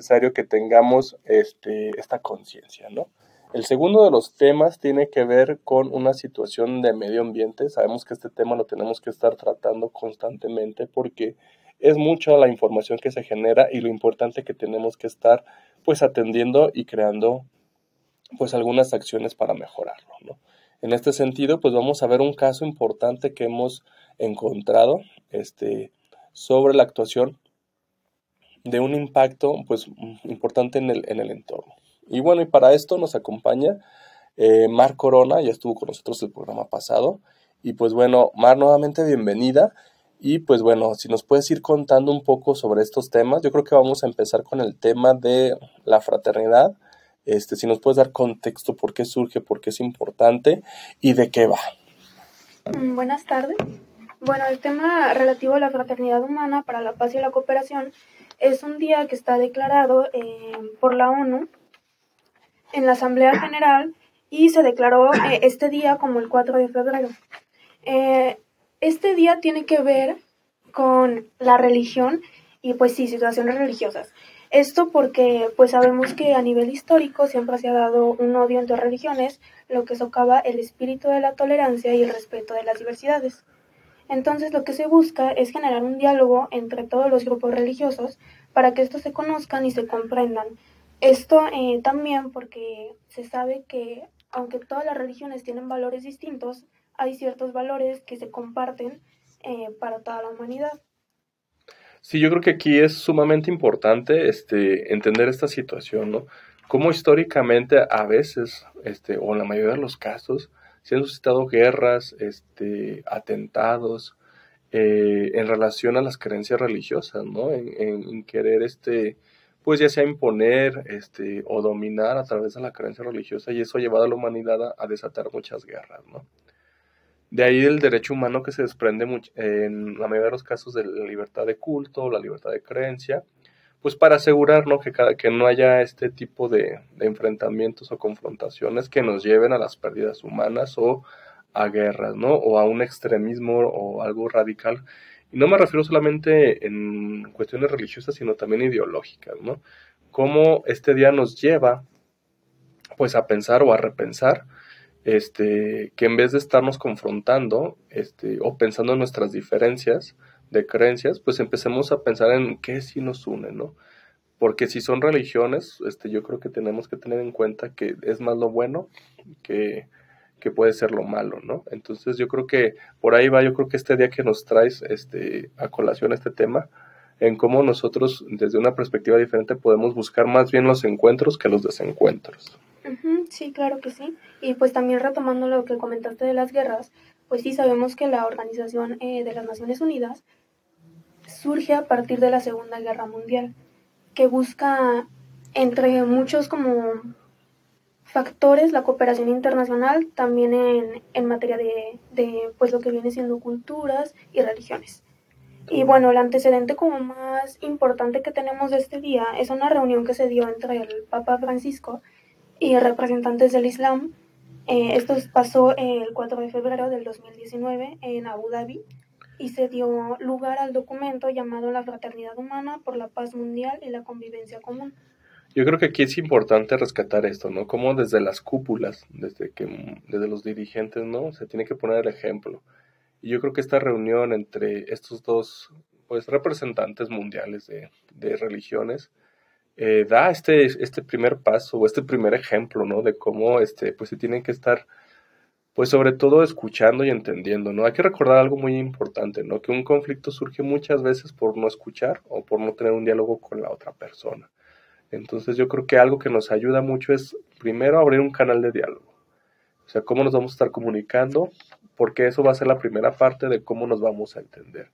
necesario que tengamos este, esta conciencia, ¿no? El segundo de los temas tiene que ver con una situación de medio ambiente. Sabemos que este tema lo tenemos que estar tratando constantemente porque es mucha la información que se genera y lo importante que tenemos que estar pues atendiendo y creando pues algunas acciones para mejorarlo, ¿no? En este sentido, pues vamos a ver un caso importante que hemos encontrado este, sobre la actuación de un impacto pues importante en el, en el entorno. Y bueno, y para esto nos acompaña eh, Mar Corona, ya estuvo con nosotros el programa pasado. Y pues bueno, Mar, nuevamente bienvenida. Y pues bueno, si nos puedes ir contando un poco sobre estos temas, yo creo que vamos a empezar con el tema de la fraternidad. Este, si nos puedes dar contexto por qué surge, por qué es importante y de qué va. Mm, buenas tardes. Bueno, el tema relativo a la fraternidad humana para la paz y la cooperación es un día que está declarado eh, por la ONU en la Asamblea General y se declaró eh, este día como el 4 de febrero. Eh, este día tiene que ver con la religión y pues sí, situaciones religiosas. Esto porque pues sabemos que a nivel histórico siempre se ha dado un odio entre religiones, lo que socava el espíritu de la tolerancia y el respeto de las diversidades. Entonces lo que se busca es generar un diálogo entre todos los grupos religiosos para que estos se conozcan y se comprendan, esto eh, también porque se sabe que aunque todas las religiones tienen valores distintos, hay ciertos valores que se comparten eh, para toda la humanidad. Sí, yo creo que aquí es sumamente importante este, entender esta situación, ¿no? Cómo históricamente a veces, este, o en la mayoría de los casos, se han suscitado guerras, este, atentados, eh, en relación a las creencias religiosas, ¿no? En, querer, este, pues ya sea imponer este, o dominar a través de la creencia religiosa y eso ha llevado a la humanidad a, desatar muchas guerras, ¿no? De ahí el derecho humano que se desprende en la mayoría de los casos de la libertad de culto, la libertad de creencia, pues para asegurar ¿no? que, cada, que no haya este tipo de, de enfrentamientos o confrontaciones que nos lleven a las pérdidas humanas o a guerras, ¿no? O a un extremismo o algo radical y no me refiero solamente en cuestiones religiosas, sino también ideológicas, ¿no? Cómo este día nos lleva, pues, a pensar o a repensar, este, que en vez de estarnos confrontando, este, o pensando en nuestras diferencias de creencias, pues empecemos a pensar en qué sí nos une, ¿no? Porque si son religiones, este, yo creo que tenemos que tener en cuenta que es más lo bueno que que puede ser lo malo, ¿no? Entonces yo creo que por ahí va, yo creo que este día que nos traes este, a colación este tema, en cómo nosotros desde una perspectiva diferente podemos buscar más bien los encuentros que los desencuentros. sí, claro que sí. Y pues también retomando lo que comentaste de las guerras, pues sí sabemos que la Organización eh, de las Naciones Unidas surge a partir de la Segunda Guerra Mundial, que busca entre muchos como factores la cooperación internacional también en, en materia de, de, pues lo que viene siendo culturas y religiones. Y bueno, el antecedente como más importante que tenemos de este día es una reunión que se dio entre el Papa Francisco y representantes del Islam. Eh, esto pasó el 4 de febrero del 2019 en Abu Dhabi y se dio lugar al documento llamado La Fraternidad Humana por la Paz Mundial y la Convivencia Común. Yo creo que aquí es importante rescatar esto, ¿no? Como desde las cúpulas, desde que desde los dirigentes, ¿no? Se tiene que poner el ejemplo. Y yo creo que esta reunión entre estos dos, pues, representantes mundiales de, de religiones, eh, da este, este primer paso este primer ejemplo, ¿no? De cómo, este, pues, se tienen que estar, pues, sobre todo escuchando y entendiendo, ¿no? Hay que recordar algo muy importante, ¿no? Que un conflicto surge muchas veces por no escuchar o por no tener un diálogo con la otra persona. Entonces yo creo que algo que nos ayuda mucho es primero abrir un canal de diálogo. O sea, cómo nos vamos a estar comunicando, porque eso va a ser la primera parte de cómo nos vamos a entender.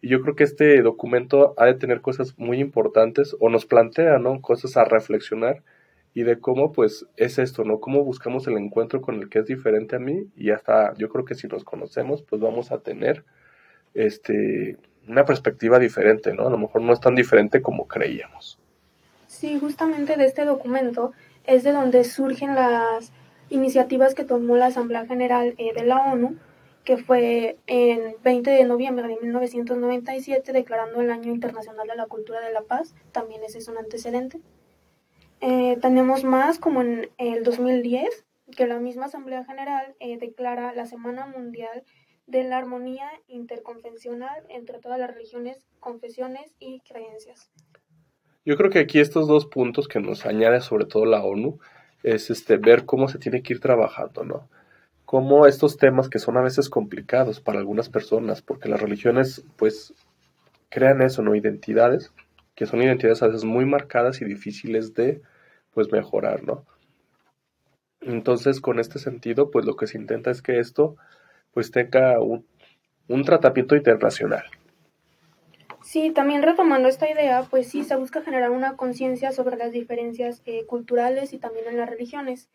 Y yo creo que este documento ha de tener cosas muy importantes o nos plantea, ¿no? Cosas a reflexionar y de cómo pues es esto, ¿no? Cómo buscamos el encuentro con el que es diferente a mí y hasta yo creo que si nos conocemos pues vamos a tener este una perspectiva diferente, ¿no? A lo mejor no es tan diferente como creíamos. Sí, justamente de este documento es de donde surgen las iniciativas que tomó la Asamblea General eh, de la ONU que fue en 20 de noviembre de 1997, declarando el Año Internacional de la Cultura de la Paz. También ese es un antecedente. Eh, tenemos más como en el 2010, que la misma Asamblea General eh, declara la Semana Mundial de la Armonía Interconfesional entre todas las religiones, confesiones y creencias. Yo creo que aquí estos dos puntos que nos añade sobre todo la ONU es este ver cómo se tiene que ir trabajando, ¿no? Cómo estos temas que son a veces complicados para algunas personas, porque las religiones pues crean eso, ¿no? Identidades, que son identidades a veces muy marcadas y difíciles de pues mejorar, ¿no? Entonces, con este sentido, pues lo que se intenta es que esto pues tenga un, un tratamiento internacional, Sí, también retomando esta idea, pues sí, se busca generar una conciencia sobre las diferencias eh, culturales y también en las religiones.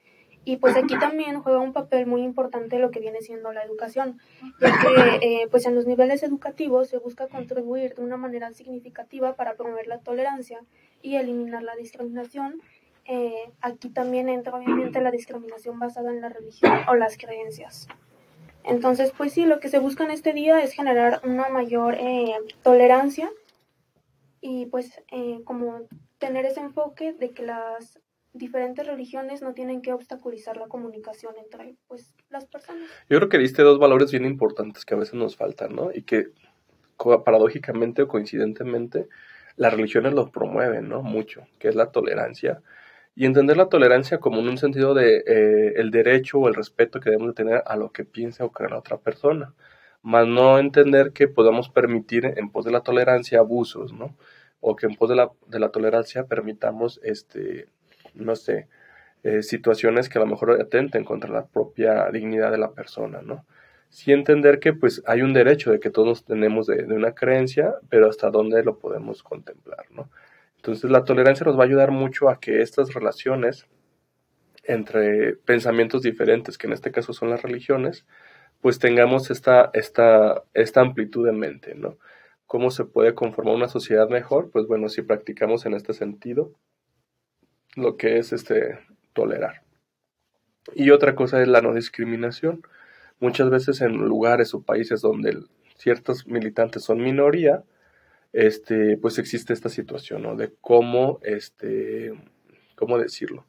Y pues aquí también juega un papel muy importante lo que viene siendo la educación, ya que eh, pues en los niveles educativos se busca contribuir de una manera significativa para promover la tolerancia y eliminar la discriminación. Eh, aquí también entra obviamente la discriminación basada en la religión o las creencias. Entonces, pues sí, lo que se busca en este día es generar una mayor eh, tolerancia y pues eh, como tener ese enfoque de que las diferentes religiones no tienen que obstaculizar la comunicación entre pues las personas. Yo creo que diste dos valores bien importantes que a veces nos faltan, ¿no? Y que paradójicamente o coincidentemente las religiones los promueven, ¿no? Mucho, que es la tolerancia y entender la tolerancia como en un sentido de eh, el derecho o el respeto que debemos de tener a lo que piensa o cree la otra persona, más no entender que podamos permitir en pos de la tolerancia abusos, ¿no? O que en pos de la, de la tolerancia permitamos, este, no sé, eh, situaciones que a lo mejor atenten contra la propia dignidad de la persona, ¿no? Sí entender que pues hay un derecho de que todos tenemos de, de una creencia, pero hasta dónde lo podemos contemplar, ¿no? Entonces la tolerancia nos va a ayudar mucho a que estas relaciones entre pensamientos diferentes, que en este caso son las religiones, pues tengamos esta, esta, esta amplitud de mente, ¿no? ¿Cómo se puede conformar una sociedad mejor? Pues bueno, si practicamos en este sentido lo que es este tolerar. Y otra cosa es la no discriminación. Muchas veces en lugares o países donde ciertos militantes son minoría, este, pues existe esta situación, ¿no? De cómo, este, ¿cómo decirlo?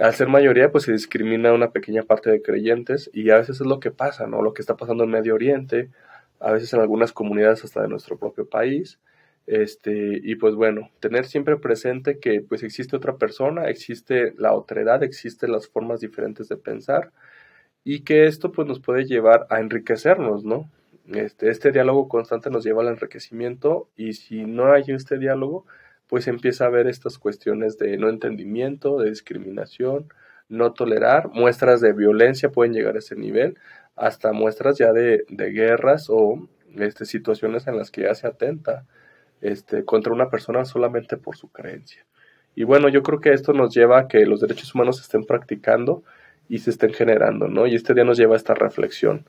Al ser mayoría, pues se discrimina una pequeña parte de creyentes y a veces es lo que pasa, ¿no? Lo que está pasando en Medio Oriente, a veces en algunas comunidades hasta de nuestro propio país. Este, y pues bueno, tener siempre presente que pues existe otra persona, existe la otredad, existen las formas diferentes de pensar y que esto pues nos puede llevar a enriquecernos, ¿no? Este, este diálogo constante nos lleva al enriquecimiento y si no hay este diálogo, pues empieza a haber estas cuestiones de no entendimiento, de discriminación, no tolerar, muestras de violencia pueden llegar a ese nivel, hasta muestras ya de, de guerras o este, situaciones en las que ya se atenta este, contra una persona solamente por su creencia. Y bueno, yo creo que esto nos lleva a que los derechos humanos se estén practicando y se estén generando, ¿no? Y este día nos lleva a esta reflexión.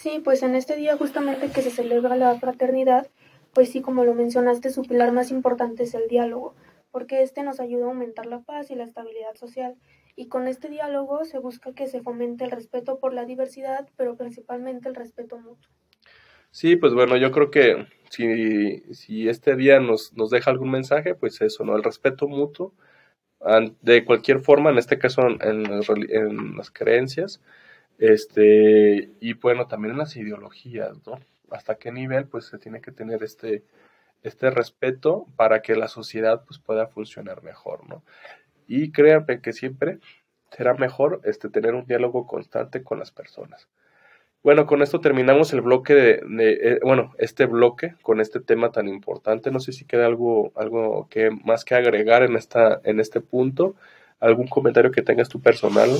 Sí, pues en este día justamente que se celebra la fraternidad, pues sí, como lo mencionaste, su pilar más importante es el diálogo, porque este nos ayuda a aumentar la paz y la estabilidad social. Y con este diálogo se busca que se fomente el respeto por la diversidad, pero principalmente el respeto mutuo. Sí, pues bueno, yo creo que si, si este día nos, nos deja algún mensaje, pues eso, ¿no? El respeto mutuo, de cualquier forma, en este caso en, en las creencias, este, y bueno, también en las ideologías, ¿no? Hasta qué nivel pues se tiene que tener este, este respeto para que la sociedad pues pueda funcionar mejor, ¿no? Y créanme que siempre será mejor este, tener un diálogo constante con las personas. Bueno, con esto terminamos el bloque de, eh, bueno, este bloque con este tema tan importante. No sé si queda algo, algo que más que agregar en esta, en este punto. ¿Algún comentario que tengas tu personal?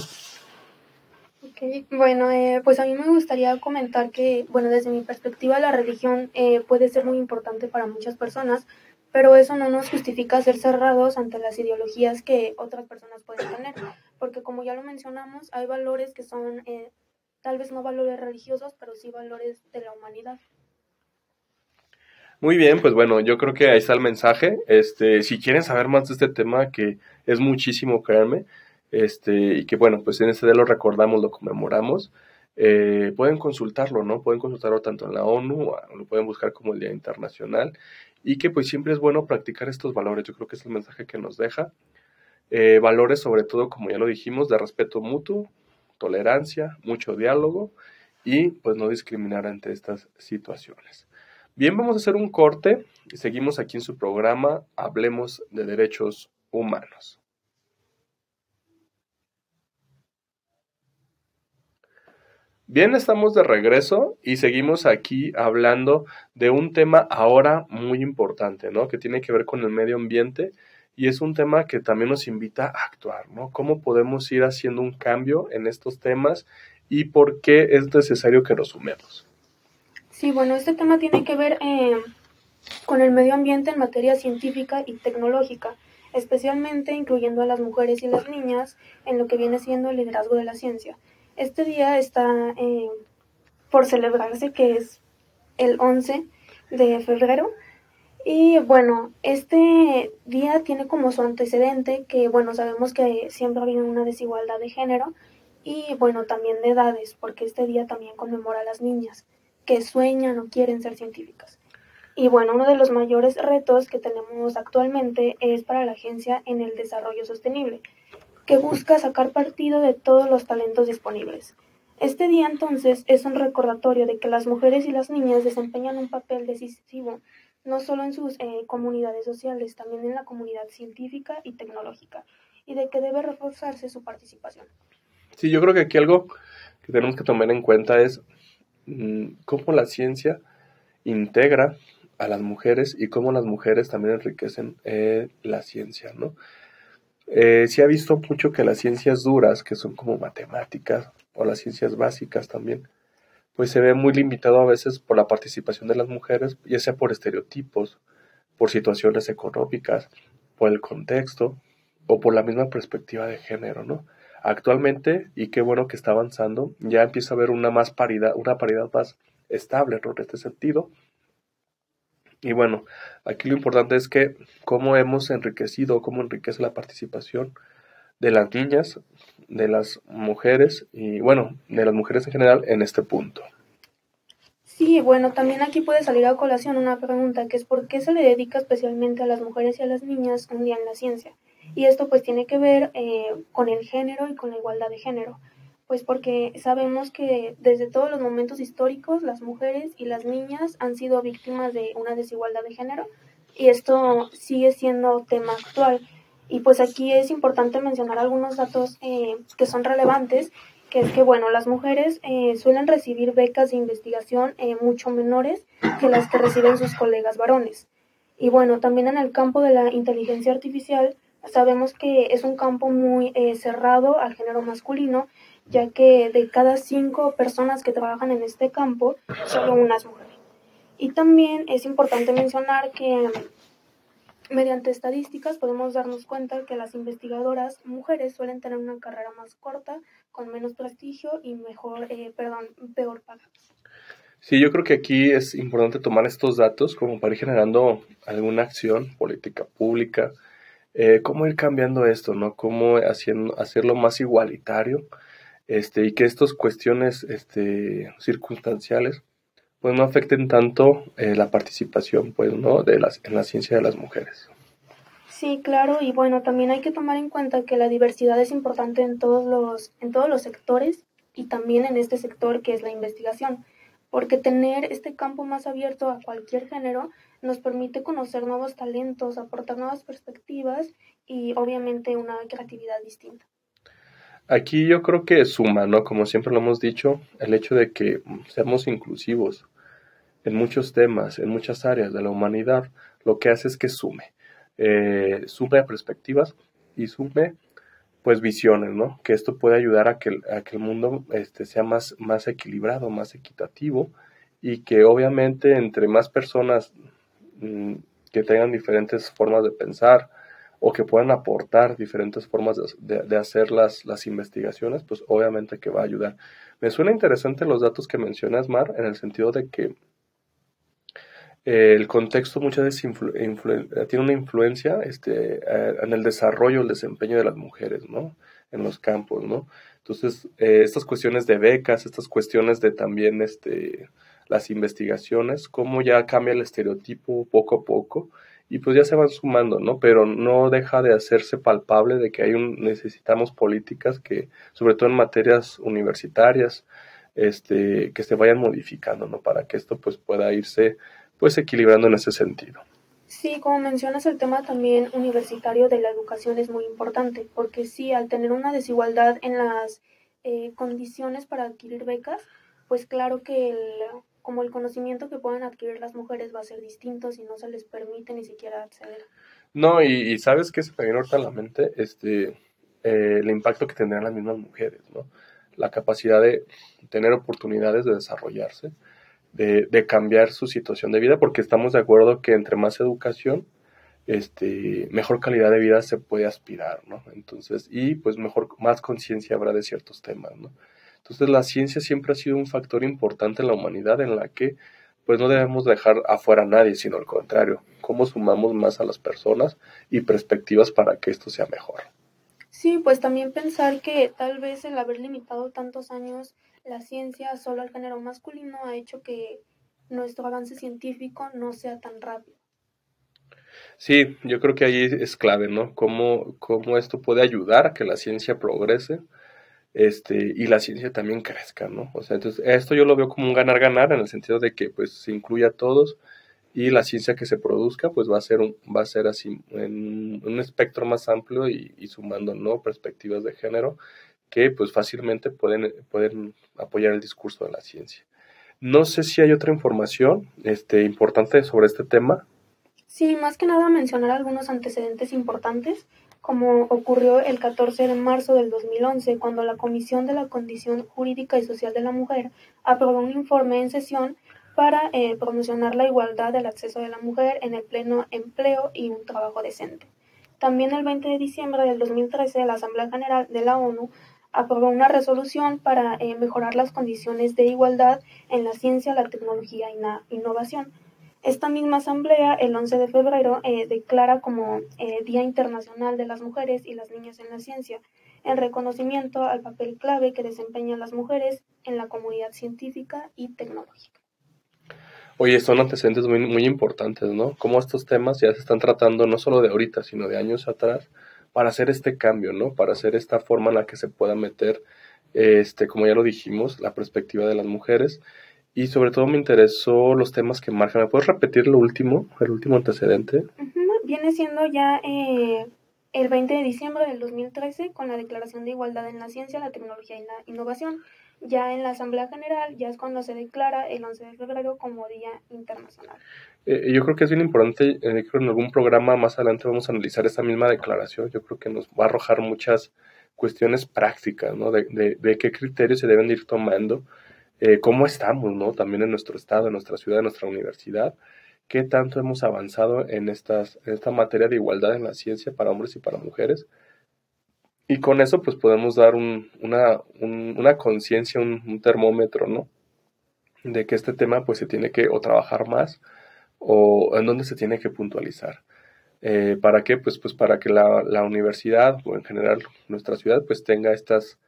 Bueno, eh, pues a mí me gustaría comentar que, bueno, desde mi perspectiva la religión eh, puede ser muy importante para muchas personas, pero eso no nos justifica ser cerrados ante las ideologías que otras personas pueden tener, porque como ya lo mencionamos, hay valores que son eh, tal vez no valores religiosos, pero sí valores de la humanidad. Muy bien, pues bueno, yo creo que ahí está el mensaje. Este, si quieren saber más de este tema, que es muchísimo, créanme, este, y que bueno, pues en este día lo recordamos, lo conmemoramos. eh, pueden consultarlo, ¿no? Pueden consultarlo tanto en la ONU, lo pueden buscar como el Día Internacional, y que pues siempre es bueno practicar estos valores. Yo creo que es el mensaje que nos deja. Eh, valores sobre todo, como ya lo dijimos, de respeto mutuo, tolerancia, mucho diálogo y pues no discriminar ante estas situaciones. Bien, vamos a hacer un corte y seguimos aquí en su programa Hablemos de Derechos Humanos. Bien, estamos de regreso y seguimos aquí hablando de un tema ahora muy importante, ¿no? Que tiene que ver con el medio ambiente y es un tema que también nos invita a actuar, ¿no? ¿Cómo podemos ir haciendo un cambio en estos temas y por qué es necesario que nos sumemos? Sí, bueno, este tema tiene que ver eh, con el medio ambiente en materia científica y tecnológica, especialmente incluyendo a las mujeres y las niñas en lo que viene siendo el liderazgo de la ciencia. Este día está eh, por celebrarse, que es el 11 de febrero. Y bueno, este día tiene como su antecedente que, bueno, sabemos que siempre habido una desigualdad de género y, bueno, también de edades, porque este día también conmemora a las niñas que sueñan o quieren ser científicas. Y bueno, uno de los mayores retos que tenemos actualmente es para la agencia en el desarrollo sostenible, que busca sacar partido de todos los talentos disponibles. Este día entonces es un recordatorio de que las mujeres y las niñas desempeñan un papel decisivo no solo en sus eh, comunidades sociales, también en la comunidad científica y tecnológica, y de que debe reforzarse su participación. Sí, yo creo que aquí algo que tenemos que tomar en cuenta es mm, cómo la ciencia integra a las mujeres y cómo las mujeres también enriquecen eh, la ciencia, ¿no? Eh, se ha visto mucho que las ciencias duras, que son como matemáticas, o las ciencias básicas también, pues se ve muy limitado a veces por la participación de las mujeres, ya sea por estereotipos, por situaciones económicas, por el contexto o por la misma perspectiva de género, ¿no? Actualmente, y qué bueno que está avanzando, ya empieza a haber una más paridad, una paridad más estable en este sentido, y bueno, aquí lo importante es que cómo hemos enriquecido, cómo enriquece la participación de las niñas, de las mujeres y bueno, de las mujeres en general en este punto. Sí, bueno, también aquí puede salir a colación una pregunta que es ¿por qué se le dedica especialmente a las mujeres y a las niñas un día en la ciencia? Y esto pues tiene que ver eh, con el género y con la igualdad de género pues porque sabemos que desde todos los momentos históricos las mujeres y las niñas han sido víctimas de una desigualdad de género y esto sigue siendo tema actual. Y pues aquí es importante mencionar algunos datos eh, que son relevantes, que es que, bueno, las mujeres eh, suelen recibir becas de investigación eh, mucho menores que las que reciben sus colegas varones. Y bueno, también en el campo de la inteligencia artificial sabemos que es un campo muy cerrado al género masculino ya que de cada cinco personas que trabajan en este campo, solo una es mujer. Y también es importante mencionar que mediante estadísticas podemos darnos cuenta que las investigadoras mujeres suelen tener una carrera más corta, con menos prestigio y mejor, eh, perdón, peor pagadas. Sí, yo creo que aquí es importante tomar estos datos como para ir generando alguna acción política pública, eh, cómo ir cambiando esto, ¿no? Cómo haciendo, hacerlo más igualitario este, y que estas cuestiones este, circunstanciales pues no afecten tanto eh, la participación pues no de las en la ciencia de las mujeres. Sí claro y bueno también hay que tomar en cuenta que la diversidad es importante en todos los en todos los sectores y también en este sector que es la investigación porque tener este campo más abierto a cualquier género nos permite conocer nuevos talentos aportar nuevas perspectivas y obviamente una creatividad distinta Aquí yo creo que suma, ¿no? Como siempre lo hemos dicho, el hecho de que seamos inclusivos en muchos temas, en muchas áreas de la humanidad, lo que hace es que sume. Eh, sume perspectivas y sume pues visiones, ¿no? Que esto puede ayudar a que, el mundo este, sea más, más equilibrado, más equitativo y que obviamente entre más personas mm, que tengan diferentes formas de pensar, o que puedan aportar diferentes formas de, hacer las, las, investigaciones, pues obviamente que va a ayudar. Me suena interesante los datos que mencionas, Mar, en el sentido de que eh, el contexto muchas veces tiene una influencia este, eh, en el desarrollo, el desempeño de las mujeres, ¿no? En los campos, ¿no? Entonces, eh, estas cuestiones de becas, estas cuestiones de también este, las investigaciones, cómo ya cambia el estereotipo poco a poco y pues ya se van sumando, ¿no? Pero no deja de hacerse palpable de que hay un, necesitamos políticas que, sobre todo en materias universitarias, este, que se vayan modificando, ¿no? Para que esto pues pueda irse pues equilibrando en ese sentido. Sí, como mencionas, el tema también universitario de la educación es muy importante, porque sí, al tener una desigualdad en las eh, condiciones para adquirir becas, pues claro que el, como el conocimiento que puedan adquirir las mujeres va a ser distinto si no se les permite ni siquiera acceder. No, y, sabes que se me viene ahorita a la mente este, eh, el impacto que tendrán las mismas mujeres, ¿no? La capacidad de tener oportunidades de desarrollarse, de, de cambiar su situación de vida, porque estamos de acuerdo que entre más educación, este, mejor calidad de vida se puede aspirar, ¿no? Entonces, y pues mejor, más conciencia habrá de ciertos temas, ¿no? Entonces la ciencia siempre ha sido un factor importante en la humanidad en la que pues no debemos dejar afuera a nadie, sino al contrario, cómo sumamos más a las personas y perspectivas para que esto sea mejor. Sí, pues también pensar que tal vez el haber limitado tantos años la ciencia solo al género masculino ha hecho que nuestro avance científico no sea tan rápido. Sí, yo creo que ahí es clave, ¿no? Cómo, cómo esto puede ayudar a que la ciencia progrese este, y la ciencia también crezca, ¿no? O sea, entonces esto yo lo veo como un ganar-ganar en el sentido de que pues se incluya a todos y la ciencia que se produzca pues va a ser un, va a ser así en un espectro más amplio y, sumando no perspectivas de género que pues fácilmente pueden, pueden apoyar el discurso de la ciencia. No sé si hay otra información este, importante sobre este tema. Sí, más que nada mencionar algunos antecedentes importantes como ocurrió el 14 de marzo del 2011, cuando la Comisión de la Condición Jurídica y Social de la Mujer aprobó un informe en sesión para eh, promocionar la igualdad del acceso de la mujer en el pleno empleo y un trabajo decente. También el 20 de diciembre del 2013, la Asamblea General de la ONU aprobó una resolución para eh, mejorar las condiciones de igualdad en la ciencia, la tecnología y la innovación, esta misma asamblea, el 11 de febrero, eh, declara como eh, Día Internacional de las Mujeres y las Niñas en la Ciencia, en reconocimiento al papel clave que desempeñan las mujeres en la comunidad científica y tecnológica. Oye, son antecedentes muy, muy importantes, ¿no? Cómo estos temas ya se están tratando no solo de ahorita, sino de años atrás, para hacer este cambio, ¿no? Para hacer esta forma en la que se pueda meter, este, como ya lo dijimos, la perspectiva de las mujeres y sobre todo me interesó los temas que marcan. ¿Me puedes repetir lo último, el último antecedente? Viene siendo ya eh, el 20 de diciembre del 2013 con la Declaración de Igualdad en la Ciencia, la Tecnología y la Innovación. Ya en la Asamblea General ya es cuando se declara el 11 de febrero como Día Internacional. Eh, yo creo que es bien importante, eh, creo que en algún programa más adelante vamos a analizar esta misma declaración. Yo creo que nos va a arrojar muchas cuestiones prácticas, ¿no? De, de, de qué criterios se deben ir tomando eh, cómo estamos, ¿no? También en nuestro estado, en nuestra ciudad, en nuestra universidad, qué tanto hemos avanzado en, esta materia de igualdad en la ciencia para hombres y para mujeres. Y con eso, pues podemos dar una, conciencia, un, termómetro, ¿no? De que este tema, pues se tiene que o trabajar más o en dónde se tiene que puntualizar. Eh, ¿Para qué? Pues, pues para que la universidad o en general nuestra ciudad, pues tenga estas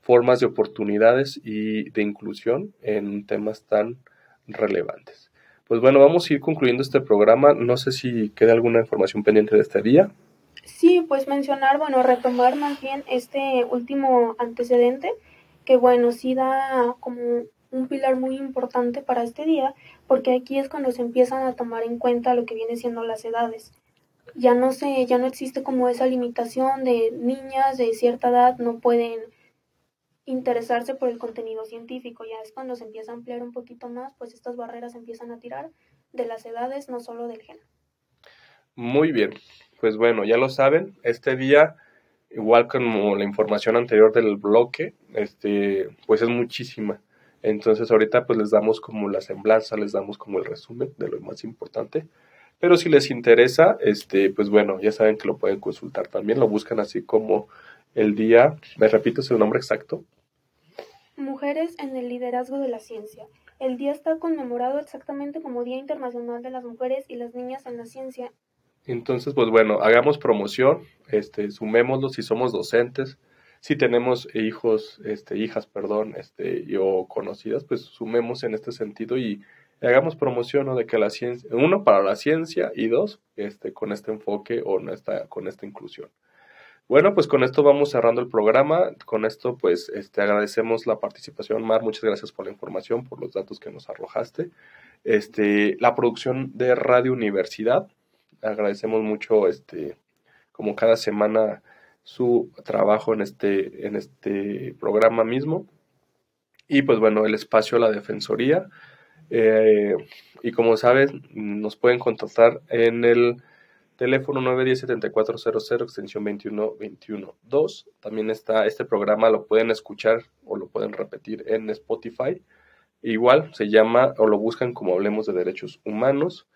formas de oportunidades y de inclusión en temas tan relevantes. Pues bueno, vamos a ir concluyendo este programa. No sé si queda alguna información pendiente de este día. Sí, pues mencionar, bueno, retomar más bien este último antecedente, que bueno, sí da como un pilar muy importante para este día, porque aquí es cuando se empiezan a tomar en cuenta lo que viene siendo las edades. Ya no sé, ya no existe como esa limitación de niñas de cierta edad no pueden interesarse por el contenido científico. Ya es cuando se empieza a ampliar un poquito más, pues estas barreras empiezan a tirar de las edades, no solo del género. Muy bien, pues bueno, ya lo saben, este día, igual como la información anterior del bloque, este, pues es muchísima. Entonces ahorita pues les damos como la semblanza, les damos como el resumen de lo más importante. Pero si les interesa, este, pues bueno, ya saben que lo pueden consultar también, lo buscan así como el día, me repito su nombre exacto, Mujeres en el liderazgo de la ciencia. El día está conmemorado exactamente como Día Internacional de las Mujeres y las Niñas en la Ciencia. Entonces, pues bueno, hagamos promoción, este, sumémoslo si somos docentes, si tenemos hijos, este, hijas, perdón, este, o conocidas, pues sumemos en este sentido y hagamos promoción de que la ciencia, uno, para la ciencia y dos, este, con este enfoque o con esta inclusión. Bueno, pues con esto vamos cerrando el programa. Con esto, pues, este, agradecemos la participación, Mar. Muchas gracias por la información, por los datos que nos arrojaste. Este, la producción de Radio Universidad. Agradecemos mucho, este, como cada semana, su trabajo en este, en este programa mismo. Y pues bueno, el espacio la Defensoría. Eh, y como sabes, nos pueden contactar en el teléfono 910-7400, extensión 21212. También está este programa, lo pueden escuchar o lo pueden repetir en Spotify. Igual se llama o lo buscan como Hablemos de Derechos Humanos.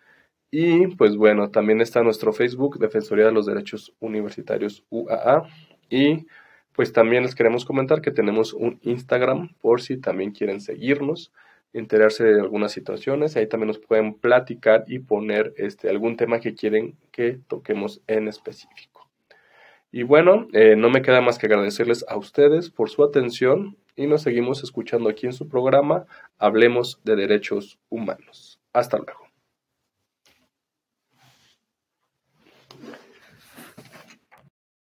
Y pues bueno, también está nuestro Facebook, Defensoría de los Derechos Universitarios UAA. Y pues también les queremos comentar que tenemos un Instagram por si también quieren seguirnos, enterarse de algunas situaciones. Ahí también nos pueden platicar y poner este, algún tema que quieren que toquemos en específico. Y bueno, eh, no me queda más que agradecerles a ustedes por su atención y nos seguimos escuchando aquí en su programa Hablemos de Derechos Humanos. Hasta luego.